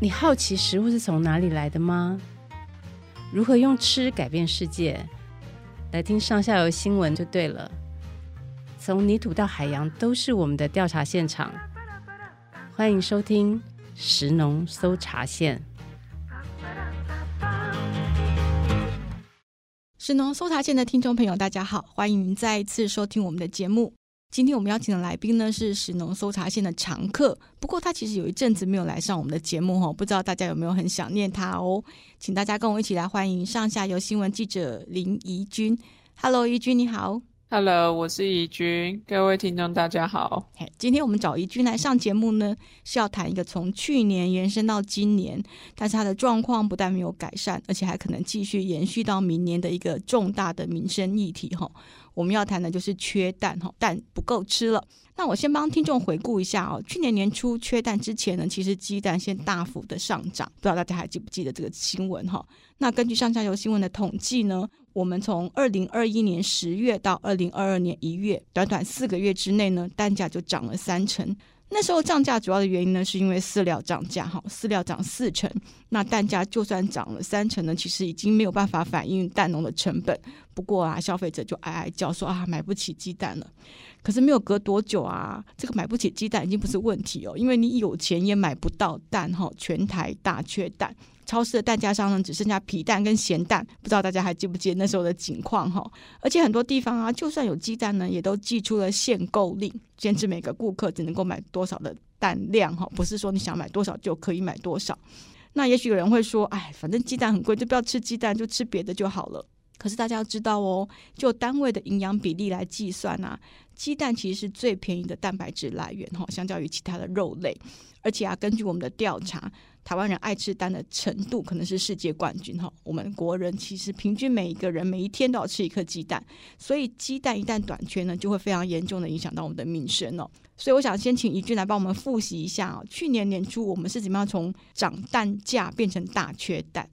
你好奇食物是从哪里来的吗？如何用吃改变世界？来听上下游新闻就对了。从泥土到海洋，都是我们的调查现场。欢迎收听食农搜查线。食农搜查线的听众朋友，大家好，欢迎您再一次收听我们的节目。今天我们邀请的来宾呢，是石农搜查线的常客，不过他其实有一阵子没有来上我们的节目哈，不知道大家有没有很想念他哦？请大家跟我一起来欢迎上下游新闻记者林怡君。Hello，怡君你好。Hello，我是怡君，各位听众大家好。今天我们找怡君来上节目呢，是要谈一个从去年延伸到今年，但是他的状况不但没有改善，而且还可能继续延续到明年的一个重大的民生议题哈。我们要谈的就是缺蛋哈，蛋不够吃了。那我先帮听众回顾一下哦，去年年初缺蛋之前呢，其实鸡蛋先大幅的上涨，不知道大家还记不记得这个新闻哈？那根据上下游新闻的统计呢，我们从二零二一年十月到二零二二年一月，短短四个月之内呢，蛋价就涨了三成。那时候涨价主要的原因呢，是因为饲料涨价哈，饲料涨四成，那蛋价就算涨了三成呢，其实已经没有办法反映蛋农的成本。不过啊，消费者就哀哀叫说啊，买不起鸡蛋了。可是没有隔多久啊，这个买不起鸡蛋已经不是问题哦，因为你有钱也买不到蛋哈，全台大缺蛋。超市的蛋架上呢，只剩下皮蛋跟咸蛋，不知道大家还记不记得那时候的情况哈？而且很多地方啊，就算有鸡蛋呢，也都寄出了限购令，限制每个顾客只能够买多少的蛋量哈，不是说你想买多少就可以买多少。那也许有人会说，哎，反正鸡蛋很贵，就不要吃鸡蛋，就吃别的就好了。可是大家要知道哦，就单位的营养比例来计算啊，鸡蛋其实是最便宜的蛋白质来源哈，相较于其他的肉类。而且啊，根据我们的调查，台湾人爱吃蛋的程度可能是世界冠军哈。我们国人其实平均每一个人每一天都要吃一颗鸡蛋，所以鸡蛋一旦短缺呢，就会非常严重的影响到我们的民生哦。所以我想先请怡君来帮我们复习一下啊，去年年初我们是怎么样从涨蛋价变成大缺蛋？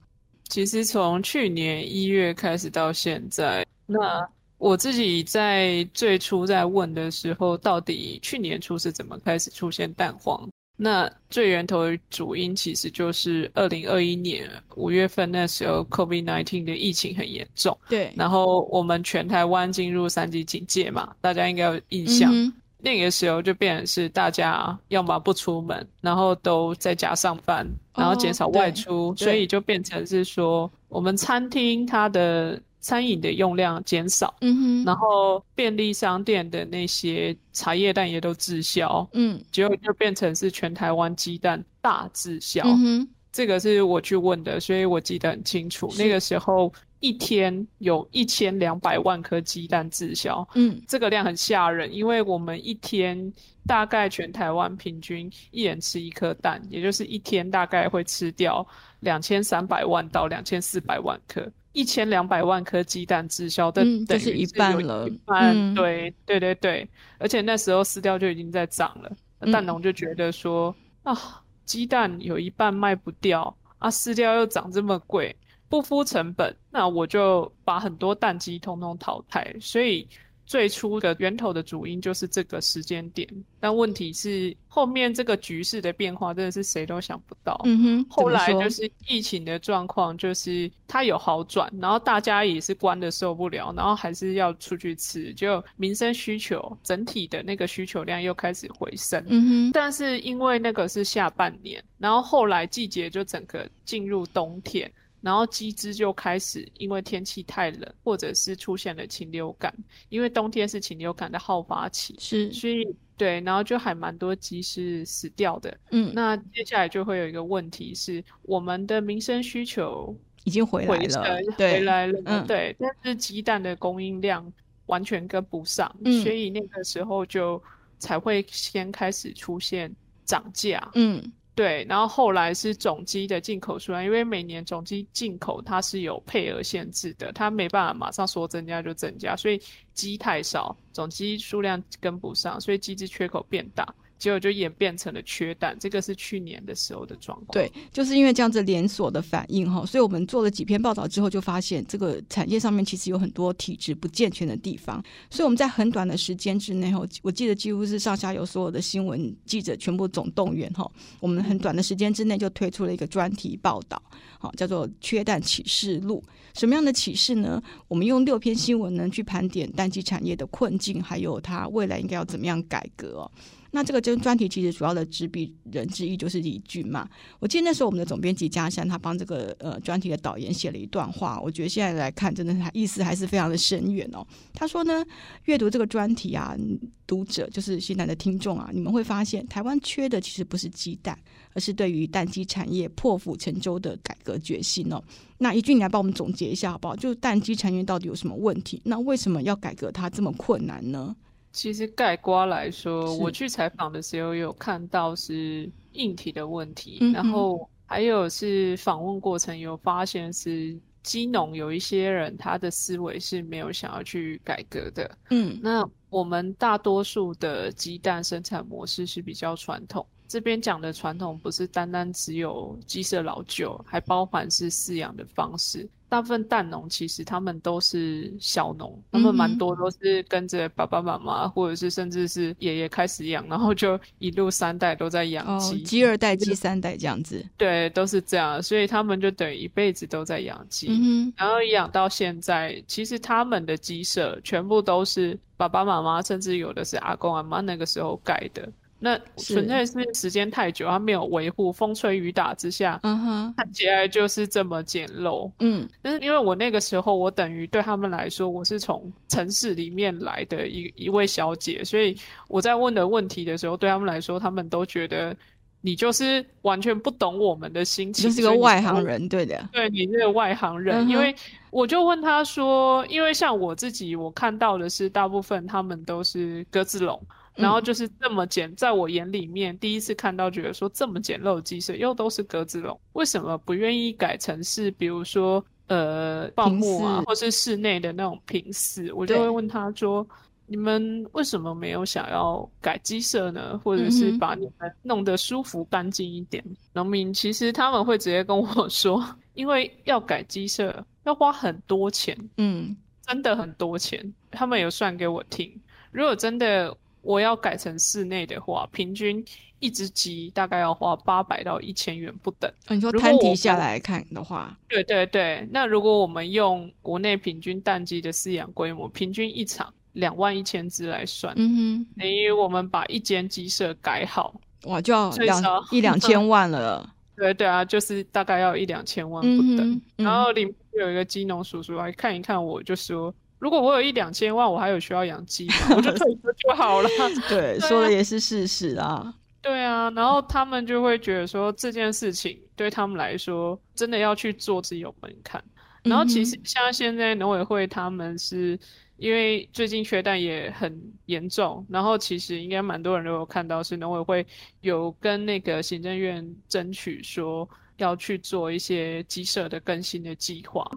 其实从去年一月开始到现在，那我自己在最初在问的时候，到底去年初是怎么开始出现蛋黄？那最源头的主因其实就是二零二一年五月份那时候 COVID nineteen 的疫情很严重。对，然后我们全台湾进入三级警戒嘛，大家应该有印象。嗯、那个时候就变成是大家要么不出门，然后都在家上班，然后减少外出，哦、所以就变成是说我们餐厅它的。餐饮的用量减少，嗯哼，然后便利商店的那些茶叶蛋也都滞销，嗯，结果就变成是全台湾鸡蛋大滞销，嗯哼，这个是我去问的，所以我记得很清楚，那个时候一天有一千两百万颗鸡蛋滞销，嗯，这个量很吓人，因为我们一天大概全台湾平均一人吃一颗蛋，也就是一天大概会吃掉两千三百万到两千四百万颗。一千两百万颗鸡蛋滞销的，嗯，就是一半了。嗯，对对对对，而且那时候饲料就已经在涨了，嗯、蛋农就觉得说啊，鸡蛋有一半卖不掉啊，饲料又涨这么贵，不敷成本，那我就把很多蛋鸡通通淘汰，所以。最初的源头的主因就是这个时间点，但问题是后面这个局势的变化真的是谁都想不到。嗯哼，后来就是疫情的状况，就是它有好转，然后大家也是关的受不了，然后还是要出去吃，就民生需求整体的那个需求量又开始回升。嗯哼，但是因为那个是下半年，然后后来季节就整个进入冬天。然后鸡只就开始因为天气太冷，或者是出现了禽流感，因为冬天是禽流感的好发期，是，所以对，然后就还蛮多鸡是死掉的。嗯，那接下来就会有一个问题是，我们的民生需求已经回来了，回来了，嗯，对，但是鸡蛋的供应量完全跟不上，嗯，所以那个时候就才会先开始出现涨价，嗯。对，然后后来是种鸡的进口数量，因为每年种鸡进口它是有配额限制的，它没办法马上说增加就增加，所以鸡太少，种鸡数量跟不上，所以鸡只缺口变大。结果就演变成了缺蛋。这个是去年的时候的状况。对，就是因为这样子连锁的反应哈，所以我们做了几篇报道之后，就发现这个产业上面其实有很多体质不健全的地方。所以我们在很短的时间之内哈，我记得几乎是上下游所有的新闻记者全部总动员哈，我们很短的时间之内就推出了一个专题报道，好，叫做《缺蛋启示录》。什么样的启示呢？我们用六篇新闻呢去盘点蛋鸡产业的困境，还有它未来应该要怎么样改革。那这个专专题其实主要的执笔人之一就是李俊嘛。我记得那时候我们的总编辑嘉山他帮这个呃专题的导演写了一段话，我觉得现在来看真的是意思还是非常的深远哦。他说呢，阅读这个专题啊，读者就是现在的听众啊，你们会发现台湾缺的其实不是鸡蛋，而是对于蛋鸡产业破釜沉舟的改革决心哦。那怡君，你来帮我们总结一下好不好？就蛋鸡产业到底有什么问题？那为什么要改革它这么困难呢？其实盖瓜来说，我去采访的时候有看到是硬体的问题，嗯、然后还有是访问过程有发现是基农有一些人他的思维是没有想要去改革的。嗯，那我们大多数的鸡蛋生产模式是比较传统，这边讲的传统不是单单只有鸡舍老旧，还包含是饲养的方式。大部分蛋农其实他们都是小农，他们蛮多都是跟着爸爸妈妈，或者是甚至是爷爷开始养，然后就一路三代都在养鸡，鸡、哦、二代、鸡三代这样子。对，都是这样，所以他们就等于一辈子都在养鸡，嗯、然后养到现在，其实他们的鸡舍全部都是爸爸妈妈，甚至有的是阿公阿妈那个时候盖的。那纯粹是时间太久，它没有维护，风吹雨打之下，嗯哼，看起来就是这么简陋。嗯，但是因为我那个时候，我等于对他们来说，我是从城市里面来的一一位小姐，所以我在问的问题的时候，对他们来说，他们都觉得你就是完全不懂我们的心情，就是个外行人，对的，对，你是个外行人。嗯，因为我就问他说，因为像我自己，我看到的是大部分他们都是鸽子笼。然后就是这么简，在我眼里面，第一次看到觉得说这么简陋的鸡舍又都是格子笼，为什么不愿意改成是比如说呃报幕啊，或是室内的那种平饲？我就会问他说，你们为什么没有想要改鸡舍呢？或者是把你们弄得舒服干净一点？农民其实他们会直接跟我说，因为要改鸡舍要花很多钱，嗯，真的很多钱，他们有算给我听，如果真的。我要改成室内的话，平均一只鸡大概要花八百到一千元不等。哦，你说摊提下来看的话，对对对。那如果我们用国内平均蛋鸡的饲养规模，平均一场两万一千只来算，嗯哼，等于我们把一间鸡舍改好，哇，就要两一两千万了。对对啊，就是大概要一两千万不等。嗯嗯、然后里面有一个鸡农叔叔来看一看，我就说。如果我有一两千万，我还有需要养鸡吗？我就退休就好了。对，说的也是事实啊。对啊，然后他们就会觉得说这件事情对他们来说真的要去做是有门槛。然后其实像现在农委会他们是因为最近缺蛋也很严重，然后其实应该蛮多人都有看到是农委会有跟那个行政院争取说要去做一些鸡舍的更新的计划。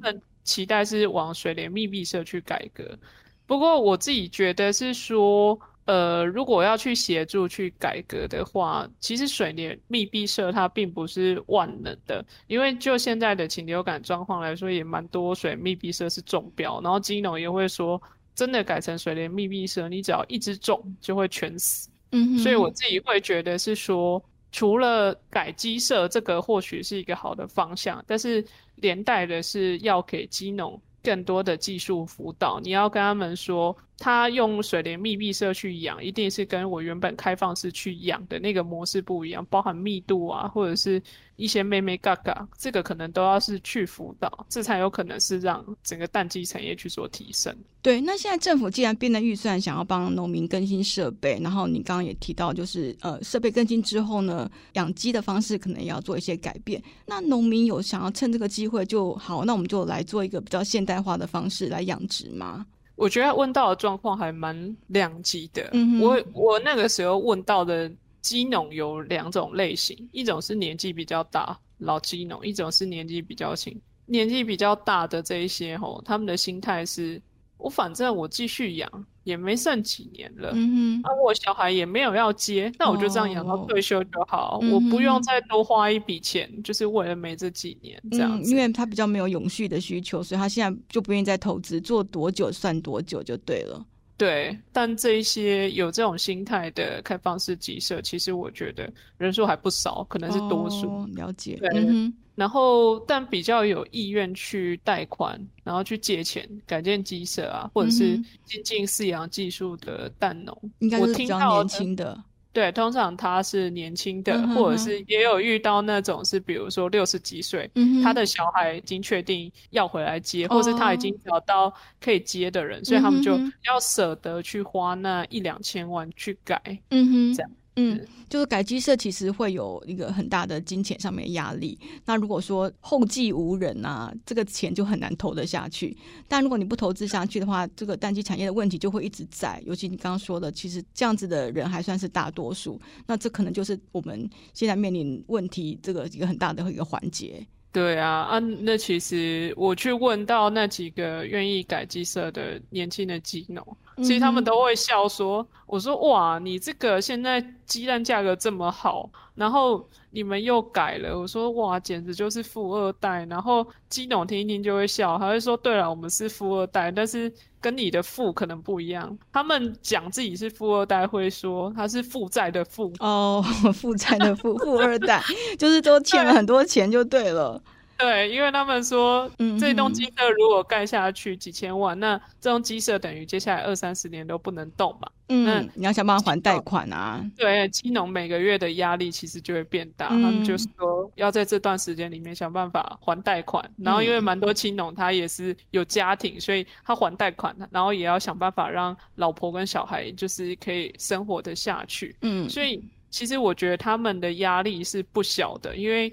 期待是往水帘密闭社去改革，不过我自己觉得是说，呃，如果要去协助去改革的话，其实水帘密闭社它并不是万能的，因为就现在的禽流感状况来说，也蛮多水密闭舍是中标，然后金农也会说，真的改成水帘密闭社，你只要一只中就会全死。嗯哼，所以我自己会觉得是说，除了改鸡舍这个或许是一个好的方向，但是。连带的是要给鸡农更多的技术辅导，你要跟他们说，他用水帘密闭舍去养，一定是跟我原本开放式去养的那个模式不一样，包含密度啊，或者是一些妹妹嘎嘎，这个可能都要是去辅导，这才有可能是让整个蛋鸡产业去做提升。对，那现在政府既然编了预算，想要帮农民更新设备，然后你刚刚也提到，就是呃设备更新之后呢，养鸡的方式可能也要做一些改变。那农民有想要趁这个机会就好，那我们就来做一个比较现代化的方式来养殖吗？我觉得问到的状况还蛮两极的。嗯、我我那个时候问到的鸡农有两种类型，一种是年纪比较大老鸡农，一种是年纪比较轻。年纪比较大的这一些吼，他们的心态是。我反正我继续养，也没剩几年了，嗯哼，啊，我小孩也没有要接，那我就这样养到退休就好，哦、我不用再多花一笔钱，嗯、就是为了没这几年这样子、嗯。因为他比较没有永续的需求，所以他现在就不愿意再投资，做多久算多久就对了。对，但这一些有这种心态的开放式集社，其实我觉得人数还不少，可能是多数。哦、了解。对。嗯然后，但比较有意愿去贷款，然后去借钱改建鸡舍啊，或者是精进饲养技术的蛋农，应该是比较年轻的。对，通常他是年轻的，嗯、哼哼或者是也有遇到那种是，比如说六十几岁，嗯、他的小孩已经确定要回来接，或是他已经找到可以接的人，哦、所以他们就要舍得去花那一两千万去改，嗯哼，这样。嗯，就是改鸡舍其实会有一个很大的金钱上面的压力。那如果说后继无人啊，这个钱就很难投得下去。但如果你不投资下去的话，这个蛋鸡产业的问题就会一直在。尤其你刚刚说的，其实这样子的人还算是大多数。那这可能就是我们现在面临问题这个一个很大的一个环节。对啊，啊，那其实我去问到那几个愿意改鸡舍的年轻的鸡农，其实他们都会笑说：“嗯、我说哇，你这个现在鸡蛋价格这么好，然后你们又改了，我说哇，简直就是富二代。”然后基农听一听就会笑，还会说：“对了，我们是富二代，但是跟你的富可能不一样。”他们讲自己是富二代，会说他是负债的富哦，负债的富 富二代，就是都欠了很多钱就对了。对，因为他们说，这栋鸡舍如果盖下去几千万，嗯、那这栋鸡舍等于接下来二三十年都不能动嘛。嗯，那你要想办法还贷款啊。对，青农每个月的压力其实就会变大，嗯、他们就是说要在这段时间里面想办法还贷款，嗯、然后因为蛮多青农他也是有家庭，所以他还贷款，然后也要想办法让老婆跟小孩就是可以生活的下去。嗯，所以其实我觉得他们的压力是不小的，因为。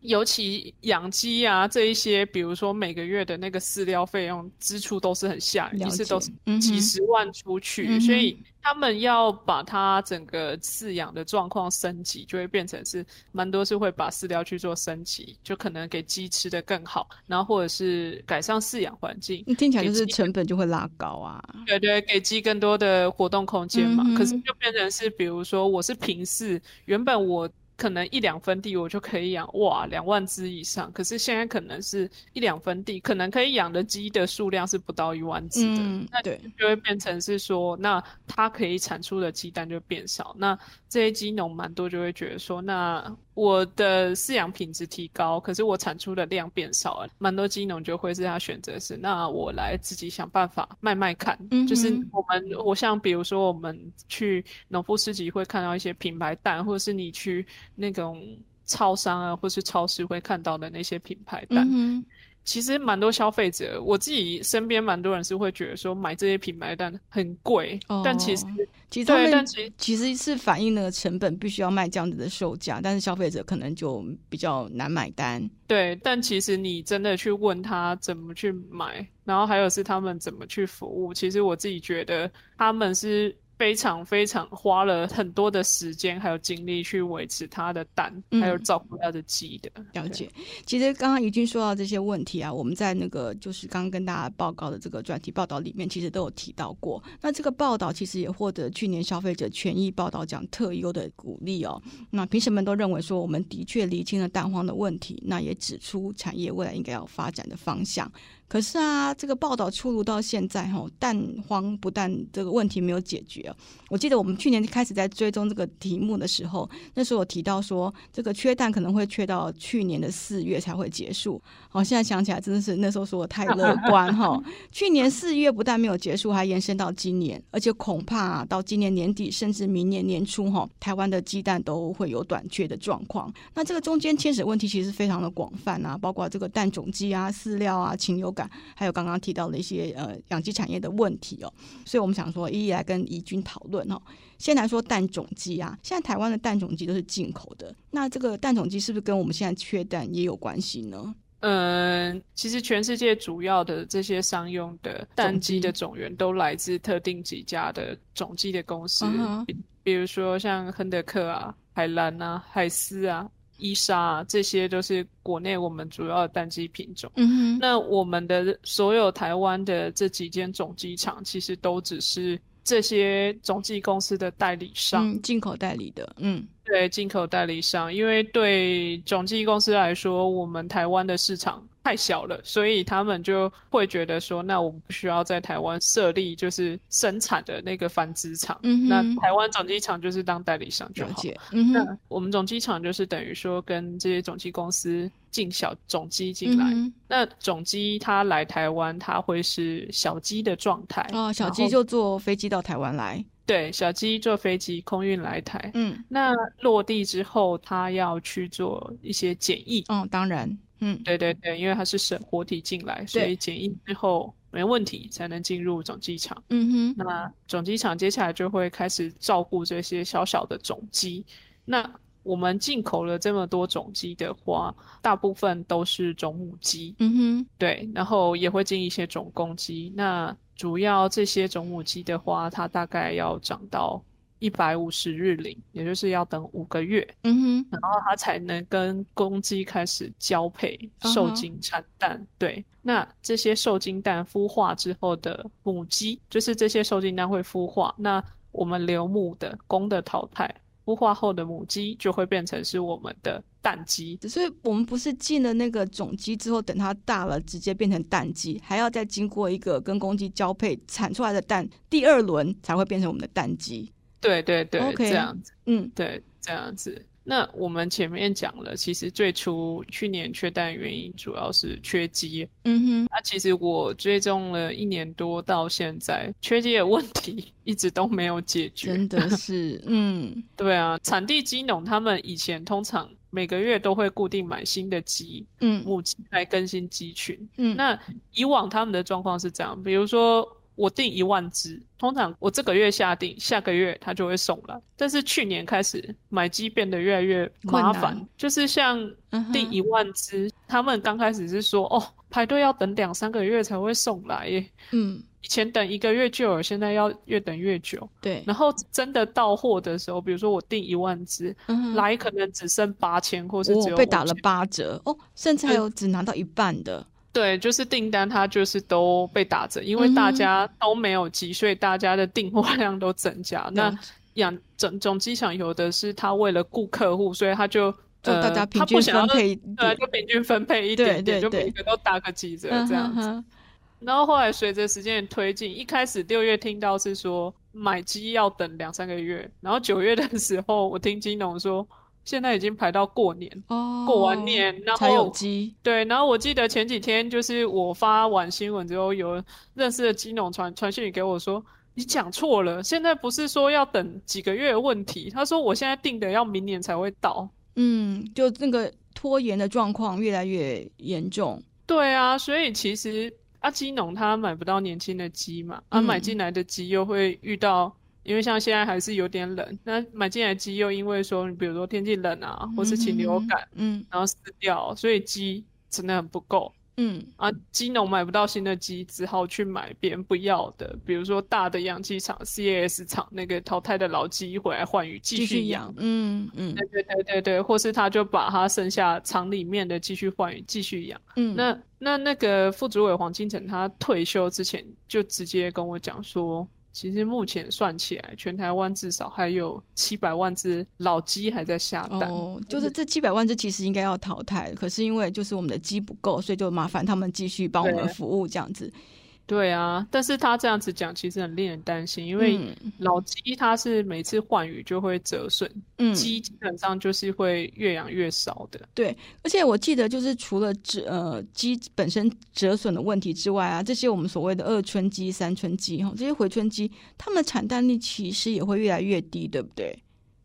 尤其养鸡啊，这一些，比如说每个月的那个饲料费用支出都是很吓人，一次都是几十万出去，嗯、所以他们要把它整个饲养的状况升级，就会变成是蛮多是会把饲料去做升级，就可能给鸡吃的更好，然后或者是改善饲养环境。听起来就是成本就会拉高啊。对对，给鸡更多的活动空间嘛。嗯、可是就变成是，比如说我是平饲，原本我。可能一两分地我就可以养哇两万只以上，可是现在可能是一两分地，可能可以养的鸡的数量是不到一万只的，嗯、那对。就会变成是说，那它可以产出的鸡蛋就变少，那这些鸡农蛮多就会觉得说，那我的饲养品质提高，可是我产出的量变少了，蛮多鸡农就会是他选择是，那我来自己想办法卖卖看，嗯、就是我们我像比如说我们去农夫市集会看到一些品牌蛋，或者是你去。那种超商啊，或是超市会看到的那些品牌蛋，嗯、哼其实蛮多消费者，我自己身边蛮多人是会觉得说买这些品牌蛋很贵，哦、但其实其实他们但其实其实是反映那个成本必须要卖这样子的售价，但是消费者可能就比较难买单。对，但其实你真的去问他怎么去买，然后还有是他们怎么去服务，其实我自己觉得他们是。非常非常花了很多的时间还有精力去维持它的蛋，嗯、还有照顾它的鸡的。了解。其实刚刚怡君说到这些问题啊，我们在那个就是刚刚跟大家报告的这个专题报道里面，其实都有提到过。那这个报道其实也获得去年消费者权益报道奖特优的鼓励哦。那评审们都认为说，我们的确厘清了蛋黄的问题，那也指出产业未来应该要发展的方向。可是啊，这个报道出炉到现在，哈，蛋荒不但这个问题没有解决。我记得我们去年开始在追踪这个题目的时候，那时候我提到说，这个缺蛋可能会缺到去年的四月才会结束。好，现在想起来真的是那时候说的太乐观哈。去年四月不但没有结束，还延伸到今年，而且恐怕，到今年年底甚至明年年初哈，台湾的鸡蛋都会有短缺的状况。那这个中间牵扯问题其实非常的广泛啊，包括这个蛋种鸡啊、饲料啊、禽流感。还有刚刚提到的一些呃养鸡产业的问题哦，所以我们想说一一来跟怡君讨论哦。先来说蛋种鸡啊，现在台湾的蛋种鸡都是进口的，那这个蛋种鸡是不是跟我们现在缺蛋也有关系呢？嗯，其实全世界主要的这些商用的蛋鸡的种源都来自特定几家的种鸡的公司，比如说像亨德克啊、海兰啊、海斯啊。伊莎啊，这些都是国内我们主要的单机品种。嗯哼，那我们的所有台湾的这几间总机场，其实都只是这些总机公司的代理商，嗯，进口代理的，嗯。对进口代理商，因为对总机公司来说，我们台湾的市场太小了，所以他们就会觉得说，那我们不需要在台湾设立就是生产的那个繁殖场。嗯，那台湾总机场就是当代理商就好。嗯，那我们总机场就是等于说跟这些总机公司进小总机进来。嗯，那总机它来台湾，它会是小机的状态。哦，小机就坐飞机到台湾来。对，小鸡坐飞机空运来台，嗯，那落地之后，它要去做一些检疫，嗯，当然，嗯，对对对，因为它是生活体进来，所以检疫之后没问题才能进入种鸡场，嗯哼，那种鸡场接下来就会开始照顾这些小小的种鸡，那我们进口了这么多种鸡的话，大部分都是种母鸡，嗯哼，对，然后也会进一些种公鸡，那。主要这些种母鸡的话，它大概要长到一百五十日龄，也就是要等五个月，嗯哼，然后它才能跟公鸡开始交配、受精、产蛋。Uh huh. 对，那这些受精蛋孵化之后的母鸡，就是这些受精蛋会孵化，那我们留母的公的淘汰。孵化后的母鸡就会变成是我们的蛋鸡，只是我们不是进了那个种鸡之后，等它大了直接变成蛋鸡，还要再经过一个跟公鸡交配产出来的蛋，第二轮才会变成我们的蛋鸡。对对对，Okay. 这样子，嗯，对，这样子。那我们前面讲了，其实最初去年缺蛋原因主要是缺鸡。嗯哼，那、啊、其实我追踪了一年多到现在，缺鸡的问题 一直都没有解决。真的 是，嗯，对啊，产地鸡农他们以前通常每个月都会固定买新的鸡，嗯，母鸡来更新鸡群。嗯，那以往他们的状况是这样，比如说。我订一万只，通常我这个月下订，下个月它就会送来。但是去年开始买鸡变得越来越麻烦，就是像订一万只，嗯、他们刚开始是说哦，排队要等两三个月才会送来耶。嗯，以前等一个月就有，现在要越等越久。对，然后真的到货的时候，比如说我订一万只，嗯、来可能只剩八千，或是只有、哦、被打了八折哦，甚至还有只拿到一半的。对，就是订单，它就是都被打折，因为大家都没有急，所以大家的订货 量都增加。嗯、那养整种机场有的是他为了顾客户，所以他就呃，大家平均分配，对，就平均分配一点点，就每个都打个几折这样子。嗯、哼哼然后后来随着时间的推进，一开始六月听到是说买鸡要等两三个月，然后九月的时候，我听金农说。现在已经排到过年哦，过完年然后才有鸡。对，然后我记得前几天就是我发完新闻之后，有认识的鸡农传传讯给我说：“你讲错了，现在不是说要等几个月的问题。”他说：“我现在订的要明年才会到。”嗯，就那个拖延的状况越来越严重。对啊，所以其实阿鸡农他买不到年轻的鸡嘛，啊，买进来的鸡又会遇到。因为像现在还是有点冷，那买进来鸡又因为说，你比如说天气冷啊，或是禽流感，嗯，然后死掉，所以鸡真的很不够，嗯。啊，鸡农买不到新的鸡，只好去买别人不要的，比如说大的养鸡场、CAS 厂那个淘汰的老鸡回来换羽继续养，嗯嗯，对对对对对，或是他就把他剩下厂里面的继续换羽继续养，嗯，那那那个副主委黄金城他退休之前就直接跟我讲说。其实目前算起来，全台湾至少还有七百万只老鸡还在下蛋。哦，就是这七百万只其实应该要淘汰，可是因为就是我们的鸡不够，所以就麻烦他们继续帮我们服务这样子。对啊，但是他这样子讲，其实很令人担心，因为老鸡它是每次换羽就会折损，嗯，鸡基本上就是会越养越少的。对，而且我记得就是除了折呃鸡本身折损的问题之外啊，这些我们所谓的二春鸡、三春鸡哈，这些回春鸡，它们的产蛋率其实也会越来越低，对不对？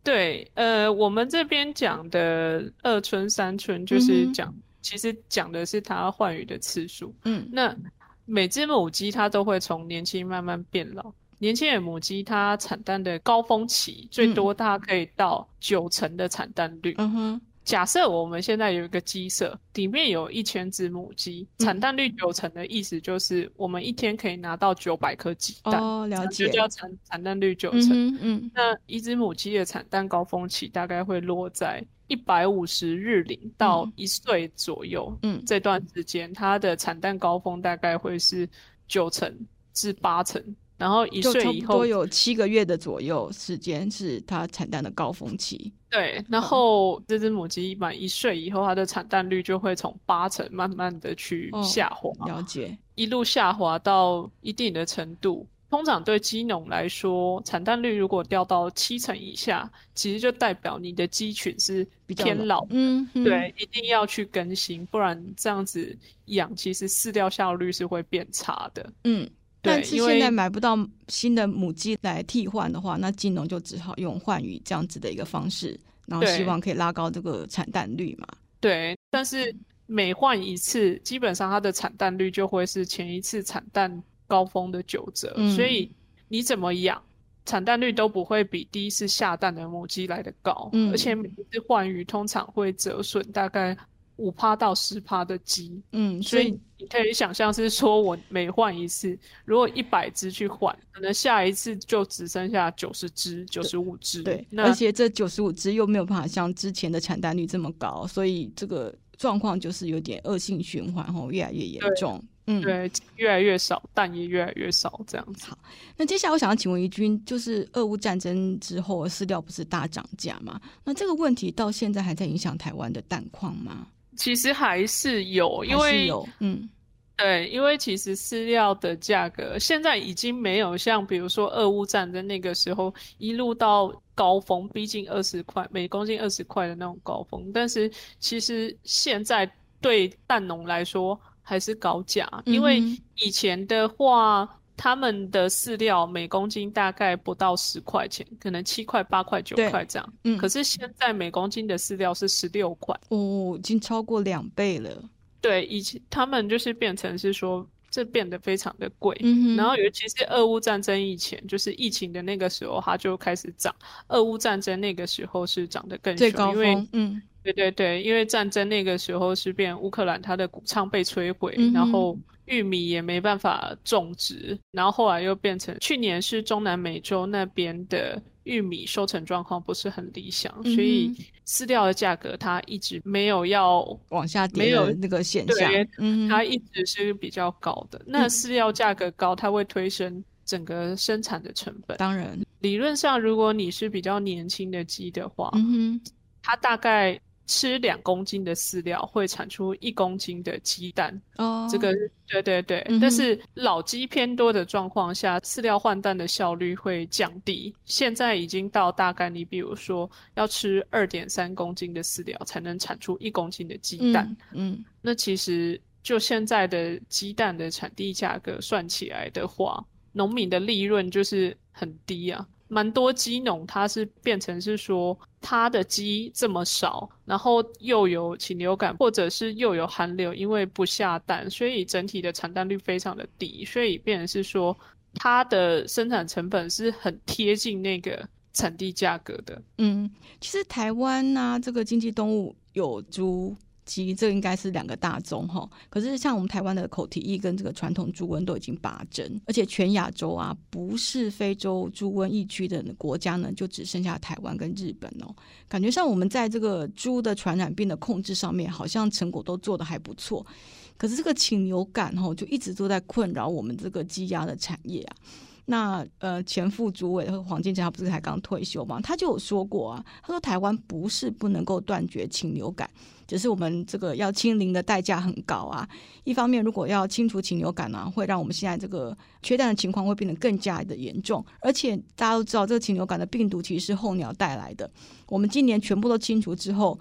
对，呃，我们这边讲的二春、三春，就是讲，嗯、其实讲的是它换羽的次数，嗯，那。每只母鸡它都会从年轻慢慢变老，年轻的母鸡它产蛋的高峰期最多它可以到九成的产蛋率。嗯哼，假设我们现在有一个鸡舍，里面有一千只母鸡，产蛋率九成的意思就是我们一天可以拿到九百颗鸡蛋。哦，了解。就叫产产蛋率九成。嗯，嗯，那一只母鸡的产蛋高峰期大概会落在。一百五十日龄到一岁左右，嗯，这段时间它的产蛋高峰大概会是九成至八成。然后一岁以后有七个月的左右时间是它产蛋的高峰期。对，然后这只母鸡满一岁以后，它的产蛋率就会从八成慢慢的去下滑，哦、了解，一路下滑到一定的程度。通常对鸡农来说，产蛋率如果掉到七成以下，其实就代表你的鸡群是偏老。嗯，嗯对，一定要去更新，不然这样子养，其实饲料效率是会变差的。嗯。但是现在买不到新的母鸡来替换的话，那鸡农就只好用换羽这样子的一个方式，然后希望可以拉高这个产蛋率嘛。对，但是每换一次，基本上它的产蛋率就会是前一次产蛋高峰的九折，嗯、所以你怎么养，产蛋率都不会比第一次下蛋的母鸡来的高，嗯、而且每一次换鱼通常会折损大概。五趴到十趴的鸡，嗯，所以你可以想象是说，我每换一次，如果一百只去换，可能下一次就只剩下九十只、九十五只。对，而且这九十五只又没有办法像之前的产蛋率这么高，所以这个状况就是有点恶性循环，吼，越来越严重。嗯，对，越来越少，蛋也越来越少，这样子。好，那接下来我想要请问一军，就是俄乌战争之后，饲料不是大涨价吗？那这个问题到现在还在影响台湾的蛋况吗？其实还是有，因为有，嗯，对，因为其实饲料的价格现在已经没有像比如说俄乌战争那个时候一路到高峰，逼近二十块每公斤二十块的那种高峰，但是其实现在对蛋农来说还是高价，因为以前的话。他们的饲料每公斤大概不到十块钱，可能七块、八块、九块这样。嗯，可是现在每公斤的饲料是十六块，哦，已经超过两倍了。对，以前他们就是变成是说，这变得非常的贵。然后尤其是俄乌战争以前，就是疫情的那个时候，它就开始涨。俄乌战争那个时候是涨得更最高，因为嗯，对对对，因为战争那个时候是变乌克兰它的谷仓被摧毁，嗯、然后。玉米也没办法种植，然后后来又变成去年是中南美洲那边的玉米收成状况不是很理想，嗯、所以饲料的价格它一直没有要往下跌，没有那个现象，嗯、它一直是比较高的。那饲料价格高，它会推升整个生产的成本。当然，理论上如果你是比较年轻的鸡的话，它大概。吃两公斤的饲料会产出一公斤的鸡蛋哦，这个对对对，嗯、但是老鸡偏多的状况下，饲料换蛋的效率会降低。现在已经到大概你比如说要吃二点三公斤的饲料才能产出一公斤的鸡蛋，嗯，嗯那其实就现在的鸡蛋的产地价格算起来的话，农民的利润就是很低啊。蛮多鸡农，他是变成是说，他的鸡这么少，然后又有禽流感，或者是又有寒流，因为不下蛋，所以整体的产蛋率非常的低，所以变成是说，它的生产成本是很贴近那个产地价格的。嗯，其实台湾呢、啊，这个经济动物有猪。鸡，这应该是两个大宗哈。可是像我们台湾的口蹄疫跟这个传统猪瘟都已经拔针，而且全亚洲啊，不是非洲猪瘟疫区的国家呢，就只剩下台湾跟日本哦。感觉上我们在这个猪的传染病的控制上面，好像成果都做得还不错。可是这个禽流感哈，就一直都在困扰我们这个鸡鸭的产业啊。那呃，前副主委黄金城他不是才刚退休吗？他就有说过啊，他说台湾不是不能够断绝禽流感，只是我们这个要清零的代价很高啊。一方面，如果要清除禽流感呢、啊，会让我们现在这个缺蛋的情况会变得更加的严重。而且大家都知道，这个禽流感的病毒其实是候鸟带来的。我们今年全部都清除之后，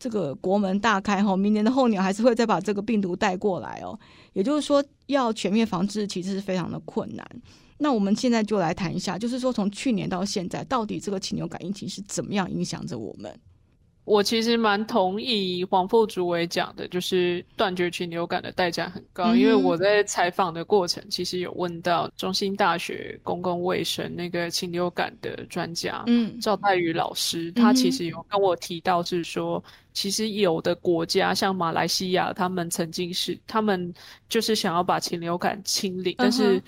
这个国门大开后，明年的候鸟还是会再把这个病毒带过来哦。也就是说，要全面防治，其实是非常的困难。那我们现在就来谈一下，就是说从去年到现在，到底这个禽流感疫情是怎么样影响着我们？我其实蛮同意黄副主委讲的，就是断绝禽流感的代价很高。嗯、因为我在采访的过程，其实有问到中兴大学公共卫生那个禽流感的专家，嗯，赵代宇老师，他其实有跟我提到，是说，嗯、其实有的国家像马来西亚，他们曾经是他们就是想要把禽流感清理，嗯、但是。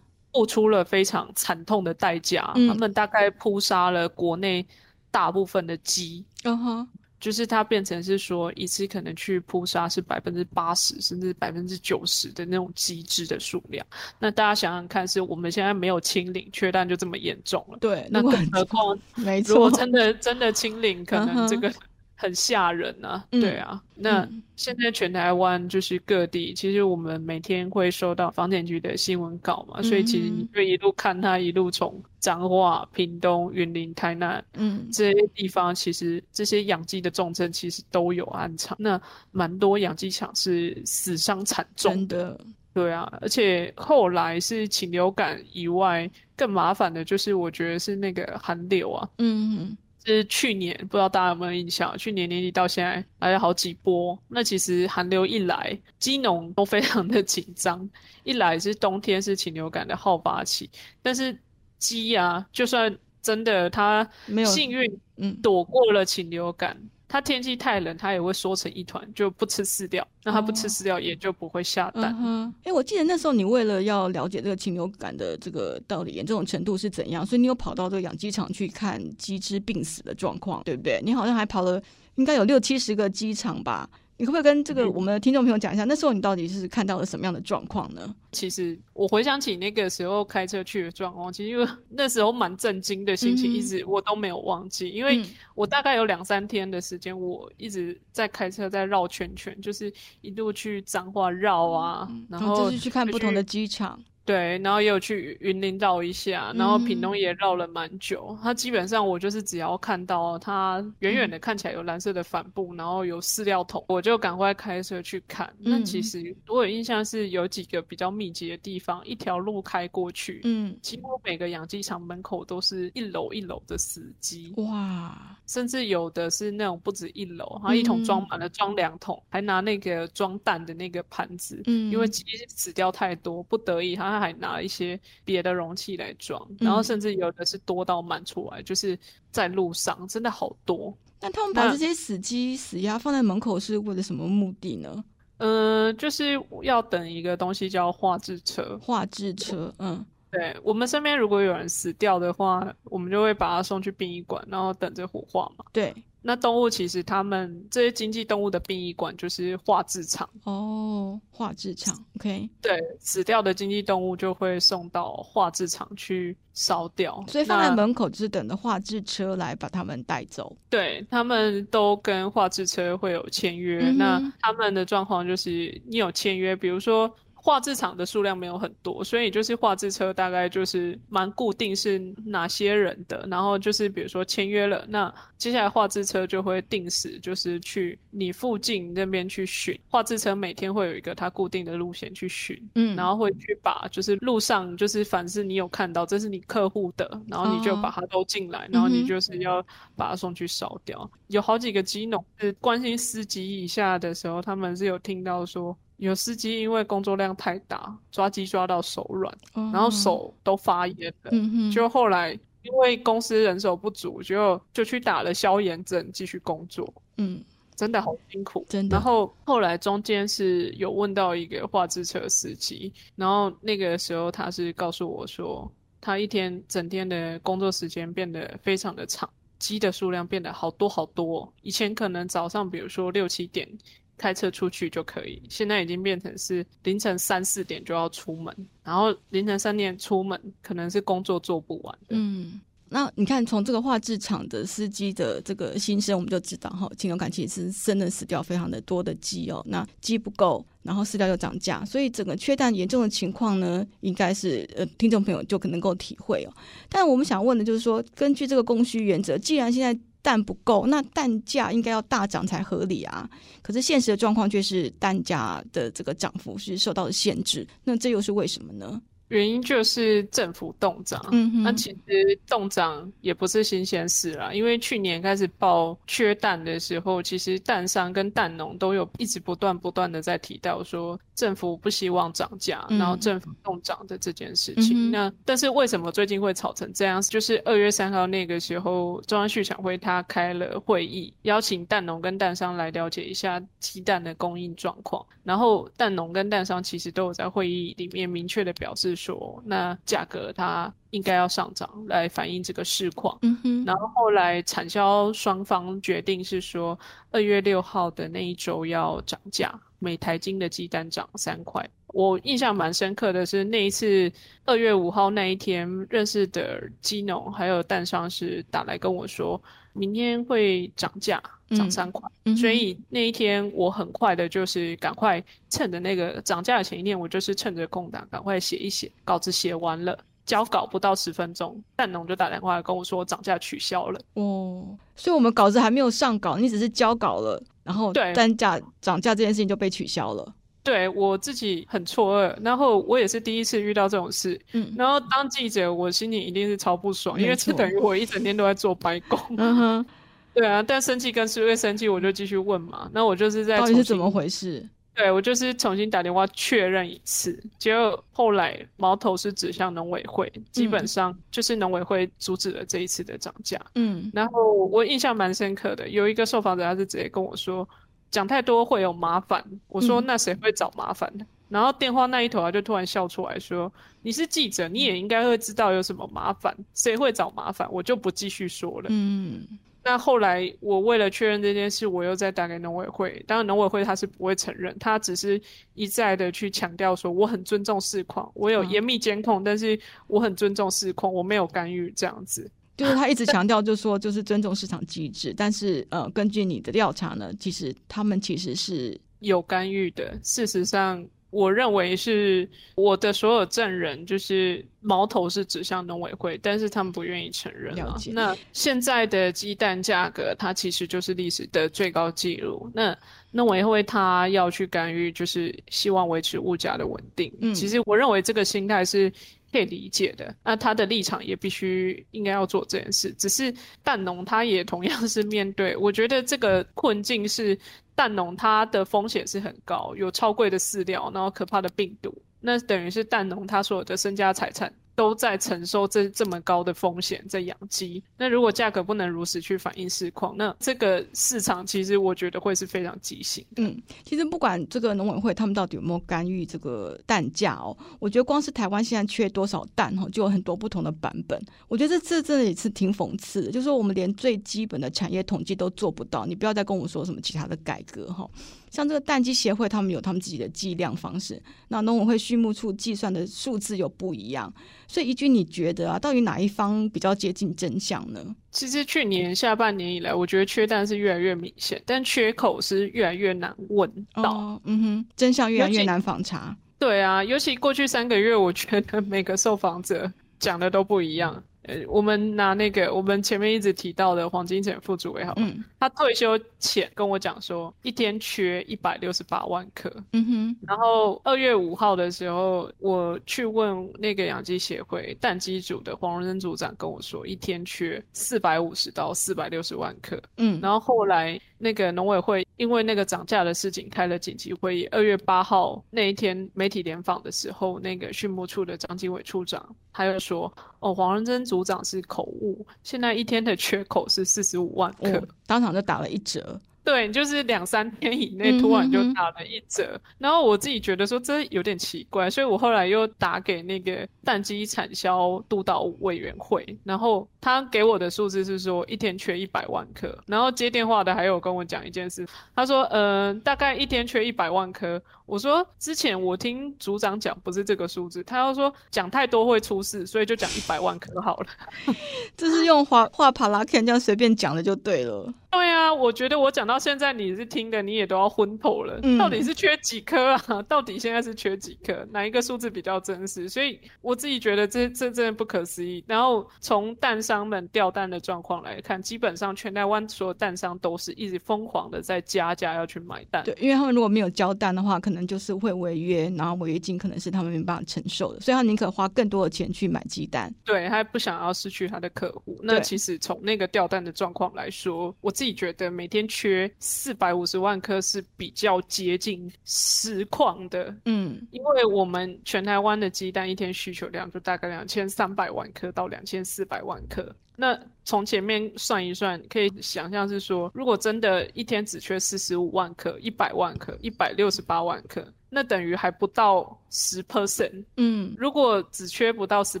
付出了非常惨痛的代价，嗯、他们大概扑杀了国内大部分的鸡。嗯哼，就是它变成是说一次可能去扑杀是百分之八十甚至百分之九十的那种鸡只的数量。那大家想想看，是我们现在没有清零，缺蛋就这么严重了。对，那更何况，没错，如果真的真的清零，可能这个。Uh-huh. 很吓人啊，嗯，对啊。那现在全台湾就是各地，其实我们每天会收到房检局的新闻稿嘛，嗯，所以其实你就一路看它一路从彰化、屏东、云林、台南，嗯，这些地方，其实这些养鸡的重症其实都有安场，那蛮多养鸡场是死伤惨重的，对啊。而且后来是禽流感以外，更麻烦的就是我觉得是那个寒流啊，嗯。是去年，不知道大家有没有印象？去年年底到现在来了好几波。那其实寒流一来，鸡农都非常的紧张。一来是冬天是禽流感的好发期，但是鸡啊，就算真的它幸运嗯躲过了禽流感。它天气太冷，它也会缩成一团，就不吃饲料。那它不吃饲料，也就不会下蛋。哎、哦嗯欸，我记得那时候你为了要了解这个禽流感的这个到底严重程度是怎样，所以你有跑到这个养鸡场去看鸡只病死的状况，对不对？你好像还跑了，应该有六七十个鸡场吧？你可不可以跟这个我们的听众朋友讲一下，那时候你到底是看到了什么样的状况呢？其实我回想起那个时候开车去的状况，其实因为 那时候蛮震惊的心情，一直我都没有忘记。因为我大概有两三天的时间，我一直在开车，在绕圈圈，就是一路去彰化绕啊，然后就是去看不同的机场。对，然后也有去云林绕一下，然后屏东也绕了蛮久。它、嗯、基本上我就是只要看到它远远的看起来有蓝色的帆布，嗯、然后有饲料桶，我就赶快开车去看。那、嗯、其实我有印象是有几个比较密集的地方，一条路开过去，嗯，几乎每个养鸡场门口都是一楼一楼的死鸡，哇，甚至有的是那种不止一楼，然后一桶装满了装两桶，还拿那个装蛋的那个盘子，嗯，因为鸡死掉太多，不得已他。他还拿一些别的容器来装，然后甚至有的是多到满出来，嗯，就是在路上真的好多。那他们把这些死鸡死鸭放在门口是为了什么目的呢？嗯、呃，就是要等一个东西叫画质车。画质车，嗯，对，我们身边如果有人死掉的话，我们就会把他送去殡仪馆，然后等着火化嘛。对。那动物其实他们这些经济动物的殡仪馆就是化置场哦，化置场，OK，对，死掉的经济动物就会送到化置场去烧掉，所以放在门口就是等着化置车来把他们带走。对，他们都跟化置车会有签约，嗯，那他们的状况就是你有签约，比如说。化置场的数量没有很多，所以就是画质车大概就是蛮固定是哪些人的，然后就是比如说签约了，那接下来画质车就会定时就是去你附近那边去巡，画质车每天会有一个它固定的路线去巡，嗯，然后会去把就是路上就是凡是你有看到这是你客户的，然后你就把它都进来，哦，然后你就是要把它送去烧掉。嗯、有好几个鸡农是关心司机以下的时候，他们是有听到说。有司机因为工作量太大，抓鸡抓到手软，uh-huh. 然后手都发炎了。Uh-huh. 就后来因为公司人手不足，就就去打了消炎针，继续工作。嗯、uh-huh.，真的好辛苦。真的。然后后来中间是有问到一个画质车司机，然后那个时候他是告诉我说，他一天整天的工作时间变得非常的长，鸡的数量变得好多好多。以前可能早上比如说六七点。开车出去就可以，现在已经变成是凌晨三四点就要出门，然后凌晨三点出门，可能是工作做不完的。嗯。那你看，从这个化置场的司机的这个心声，我们就知道哈，禽流感其实是真的死掉非常的多的鸡哦。那鸡不够，然后饲料又涨价，所以整个缺蛋严重的情况呢，应该是呃听众朋友就可能够体会哦。但我们想问的就是说，根据这个供需原则，既然现在蛋不够，那蛋价应该要大涨才合理啊。可是现实的状况却是蛋价的这个涨幅是受到了限制，那这又是为什么呢？原因就是政府冻涨，嗯哼，那其实冻涨也不是新鲜事啦，因为去年开始报缺蛋的时候，其实蛋商跟蛋农都有一直不断不断的在提到说政府不希望涨价，然后政府动涨的这件事情。嗯、那但是为什么最近会吵成这样？就是二月三号那个时候，中央畜产会他开了会议，邀请蛋农跟蛋商来了解一下鸡蛋的供应状况，然后蛋农跟蛋商其实都有在会议里面明确的表示。说，那价格它应该要上涨来反映这个市况。嗯哼。然后后来产销双方决定是说，二月六号的那一周要涨价，每台斤的鸡蛋涨三块。我印象蛮深刻的是那一次二月五号那一天，认识的鸡农还有蛋商是打来跟我说，明天会涨价，涨三块。嗯、所以那一天我很快的就是赶快趁着那个涨价的前一天，我就是趁着空档赶快写一写稿子，写完了交稿不到十分钟，蛋农就打电话来跟我说涨价取消了。哦，所以我们稿子还没有上稿，你只是交稿了，然后单价涨价这件事情就被取消了。对，我自己很错愕，然后我也是第一次遇到这种事，嗯，然后当记者，我心里一定是超不爽，因为这等于我一整天都在做白工，嗯哼，对啊，但生气跟是会生气，我就继续问嘛，那我就是在到底是怎么回事？对，我就是重新打电话确认一次，结果后来矛头是指向农委会，基本上就是农委会阻止了这一次的涨价，嗯，然后我印象蛮深刻的，有一个受访者他是直接跟我说。讲太多会有麻烦，我说那谁会找麻烦呢？嗯、然后电话那一头他就突然笑出来说：“你是记者，你也应该会知道有什么麻烦，谁会找麻烦？”我就不继续说了。嗯，那后来我为了确认这件事，我又再打给农委会，当然农委会他是不会承认，他只是一再的去强调说我很尊重市况，我有严密监控，嗯、但是我很尊重市况，我没有干预这样子。就是他一直 强调，就是说，就是尊重市场机制。但是，呃，根据你的调查呢，其实他们其实是有干预的。事实上，我认为是我的所有证人，就是矛头是指向农委会，但是他们不愿意承认。了解。那现在的鸡蛋价格，它其实就是历史的最高纪录。那农委会他要去干预，就是希望维持物价的稳定。嗯，其实我认为这个心态是。可以理解的，那他的立场也必须应该要做这件事。只是蛋农他也同样是面对，我觉得这个困境是蛋农他的风险是很高，有超贵的饲料，然后可怕的病毒，那等于是蛋农他所有的身家财产。都在承受这这么高的风险，在养鸡。那如果价格不能如实去反映市况，那这个市场其实我觉得会是非常畸形。嗯，其实不管这个农委会他们到底有没有干预这个蛋价哦，我觉得光是台湾现在缺多少蛋哈，就有很多不同的版本。我觉得这这真的也是挺讽刺的，就是说我们连最基本的产业统计都做不到，你不要再跟我说什么其他的改革哈。像这个蛋鸡协会，他们有他们自己的计量方式，那农委会畜牧处计算的数字又不一样，所以依君你觉得啊，到底哪一方比较接近真相呢？其实去年下半年以来，我觉得缺蛋是越来越明显，但缺口是越来越难问到。哦、嗯哼，真相越来越难访查。对啊，尤其过去三个月，我觉得每个受访者讲的都不一样。呃，我们拿那个我们前面一直提到的黄金城副主委好，嗯，他退休前跟我讲说，一天缺一百六十八万克，嗯哼，然后二月五号的时候，我去问那个养鸡协会蛋鸡组的黄荣珍组长跟我说，一天缺四百五十到四百六十万克，嗯，然后后来那个农委会因为那个涨价的事情开了紧急会议，二月八号那一天媒体联访的时候，那个畜牧处的张经纬处长他又说，哦，黄荣珍。组长是口误，现在一天的缺口是四十五万克，哦，当场就打了一折。对，就是两三天以内突然就打了一折，嗯、哼哼然后我自己觉得说这有点奇怪，所以我后来又打给那个蛋鸡产销督导委员会，然后他给我的数字是说一天缺一百万颗，然后接电话的还有跟我讲一件事，他说嗯、呃，大概一天缺一百万颗，我说之前我听组长讲不是这个数字，他要说讲太多会出事，所以就讲一百万颗好了，这是用话话帕拉 Ken 这样随便讲的就对了。对啊，我觉得我讲到现在你是听的，你也都要昏头了。嗯、到底是缺几颗啊？到底现在是缺几颗？哪一个数字比较真实？所以我自己觉得这这真的不可思议。然后从蛋商们掉蛋的状况来看，基本上全台湾所有蛋商都是一直疯狂的在加价要去买蛋。对，因为他们如果没有交蛋的话，可能就是会违约，然后违约金可能是他们没办法承受的，所以他宁可花更多的钱去买鸡蛋。对，他不想要失去他的客户。那其实从那个掉蛋的状况来说，我自己觉得每天缺四百五十万颗是比较接近实况的，嗯，因为我们全台湾的鸡蛋一天需求量就大概两千三百万颗到两千四百万颗。那从前面算一算，可以想象是说，如果真的一天只缺四十五万克、一百万克、一百六十八万克，那等于还不到十 percent。嗯，如果只缺不到十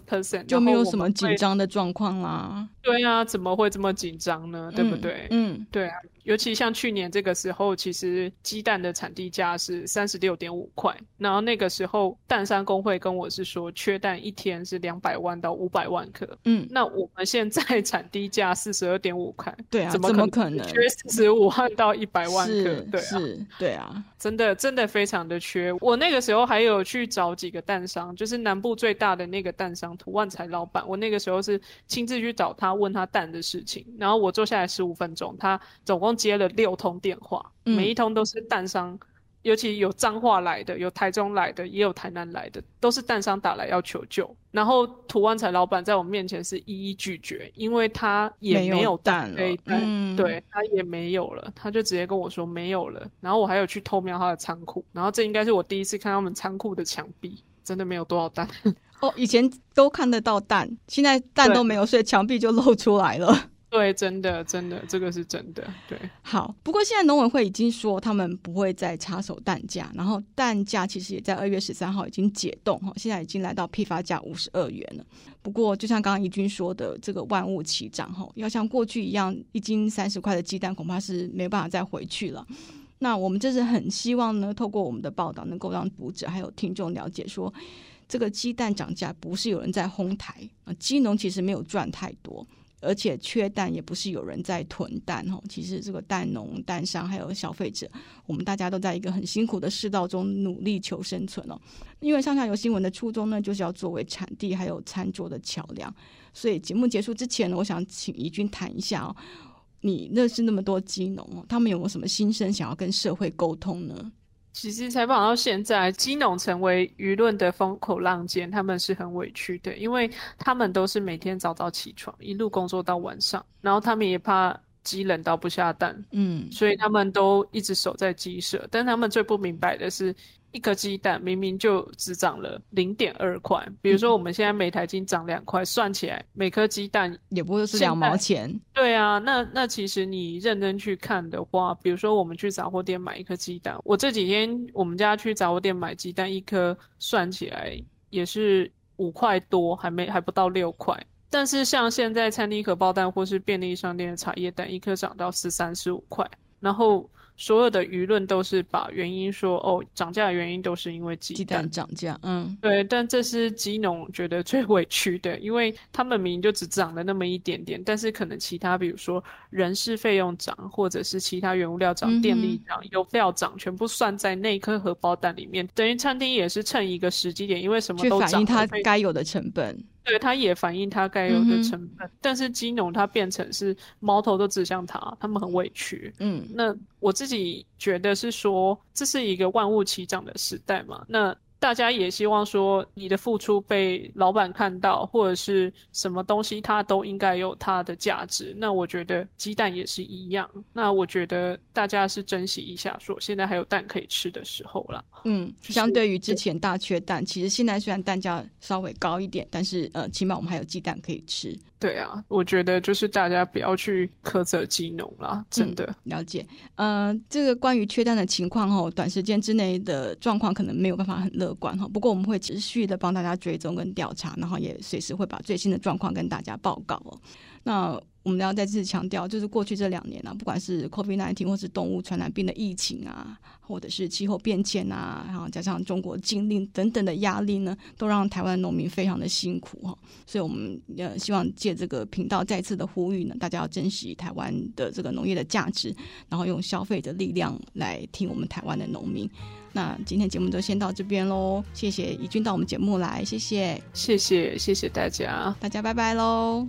percent，就没有什么紧张的状况啦。对啊，怎么会这么紧张呢？对不对？嗯，嗯对啊。尤其像去年这个时候，其实鸡蛋的产地价是三十六点五块，然后那个时候蛋商工会跟我是说，缺蛋一天是两百万到五百万颗。嗯，那我们现在产地价四十二点五块，对啊，怎么可能缺四十五万到一百万颗？对啊，是，对啊，真的真的非常的缺。我那个时候还有去找几个蛋商，就是南部最大的那个蛋商涂万才老板，我那个时候是亲自去找他问他蛋的事情，然后我坐下来十五分钟，他总共接了六通电话，每一通都是蛋商，嗯、尤其有彰化来的，有台中来的，也有台南来的，都是蛋商打来要求救。然后涂万财老板在我面前是一一拒绝，因为他也没有蛋了，对，嗯、对他也没有了，他就直接跟我说没有了。然后我还有去偷瞄他的仓库，然后这应该是我第一次看他们仓库的墙壁，真的没有多少蛋。哦，以前都看得到蛋，现在蛋都没有，所以墙壁就露出来了。对，真的，真的，这个是真的。对，好。不过现在农委会已经说他们不会再插手蛋价，然后蛋价其实也在二月十三号已经解冻哈，现在已经来到批发价五十二元了。不过就像刚刚怡君说的，这个万物齐涨哈，要像过去一样一斤三十块的鸡蛋，恐怕是没办法再回去了。那我们这是很希望呢，透过我们的报道，能够让读者还有听众了解说，这个鸡蛋涨价不是有人在哄抬啊，鸡农其实没有赚太多。而且缺蛋也不是有人在囤蛋哦，其实这个蛋农、蛋商还有消费者，我们大家都在一个很辛苦的世道中努力求生存哦。因为上下游新闻的初衷呢，就是要作为产地还有餐桌的桥梁。所以节目结束之前呢，我想请怡君谈一下哦，你认识那么多鸡农哦，他们有没有什么心声想要跟社会沟通呢？其实采访到现在，基农成为舆论的风口浪尖，他们是很委屈的，因为他们都是每天早早起床，一路工作到晚上，然后他们也怕鸡冷到不下蛋，嗯，所以他们都一直守在鸡舍，但他们最不明白的是。一颗鸡蛋明明就只涨了零点二块，比如说我们现在每台金涨两块，算起来每颗鸡蛋也不会是两毛钱。对啊，那那其实你认真去看的话，比如说我们去杂货店买一颗鸡蛋，我这几天我们家去杂货店买鸡蛋，一颗算起来也是五块多，还没还不到六块。但是像现在餐厅荷包蛋或是便利商店的茶叶蛋，一颗涨到十三十五块，然后。所有的舆论都是把原因说哦，涨价的原因都是因为鸡蛋。涨价，嗯，对，但这是鸡农觉得最委屈的，因为他们明明就只涨了那么一点点，但是可能其他比如说人事费用涨，或者是其他原物料涨、电力涨、油料涨，全部算在那颗荷包蛋里面，等于餐厅也是趁一个时机点，因为什么都涨，反映它该有的成本。对，它也反映它该有的成分，嗯、但是鸡农它变成是矛头都指向它，他们很委屈。嗯，那我自己觉得是说，这是一个万物齐涨的时代嘛，那。大家也希望说，你的付出被老板看到，或者是什么东西，它都应该有它的价值。那我觉得鸡蛋也是一样。那我觉得大家是珍惜一下，说现在还有蛋可以吃的时候了。嗯，相对于之前大缺蛋，其实现在虽然蛋价稍微高一点，但是呃，起码我们还有鸡蛋可以吃。对啊，我觉得就是大家不要去苛责基农啦，真的、嗯、了解。呃，这个关于缺蛋的情况哦，短时间之内的状况可能没有办法很乐观哈。不过我们会持续的帮大家追踪跟调查，然后也随时会把最新的状况跟大家报告哦。那我们要再次强调，就是过去这两年啊，不管是 COVID-19 或是动物传染病的疫情啊，或者是气候变迁啊，然后加上中国禁令等等的压力呢，都让台湾农民非常的辛苦哈。所以，我们呃希望借这个频道再次的呼吁呢，大家要珍惜台湾的这个农业的价值，然后用消费的力量来听我们台湾的农民。那今天节目就先到这边喽，谢谢怡君到我们节目来，谢谢，谢谢，谢谢大家，大家拜拜喽，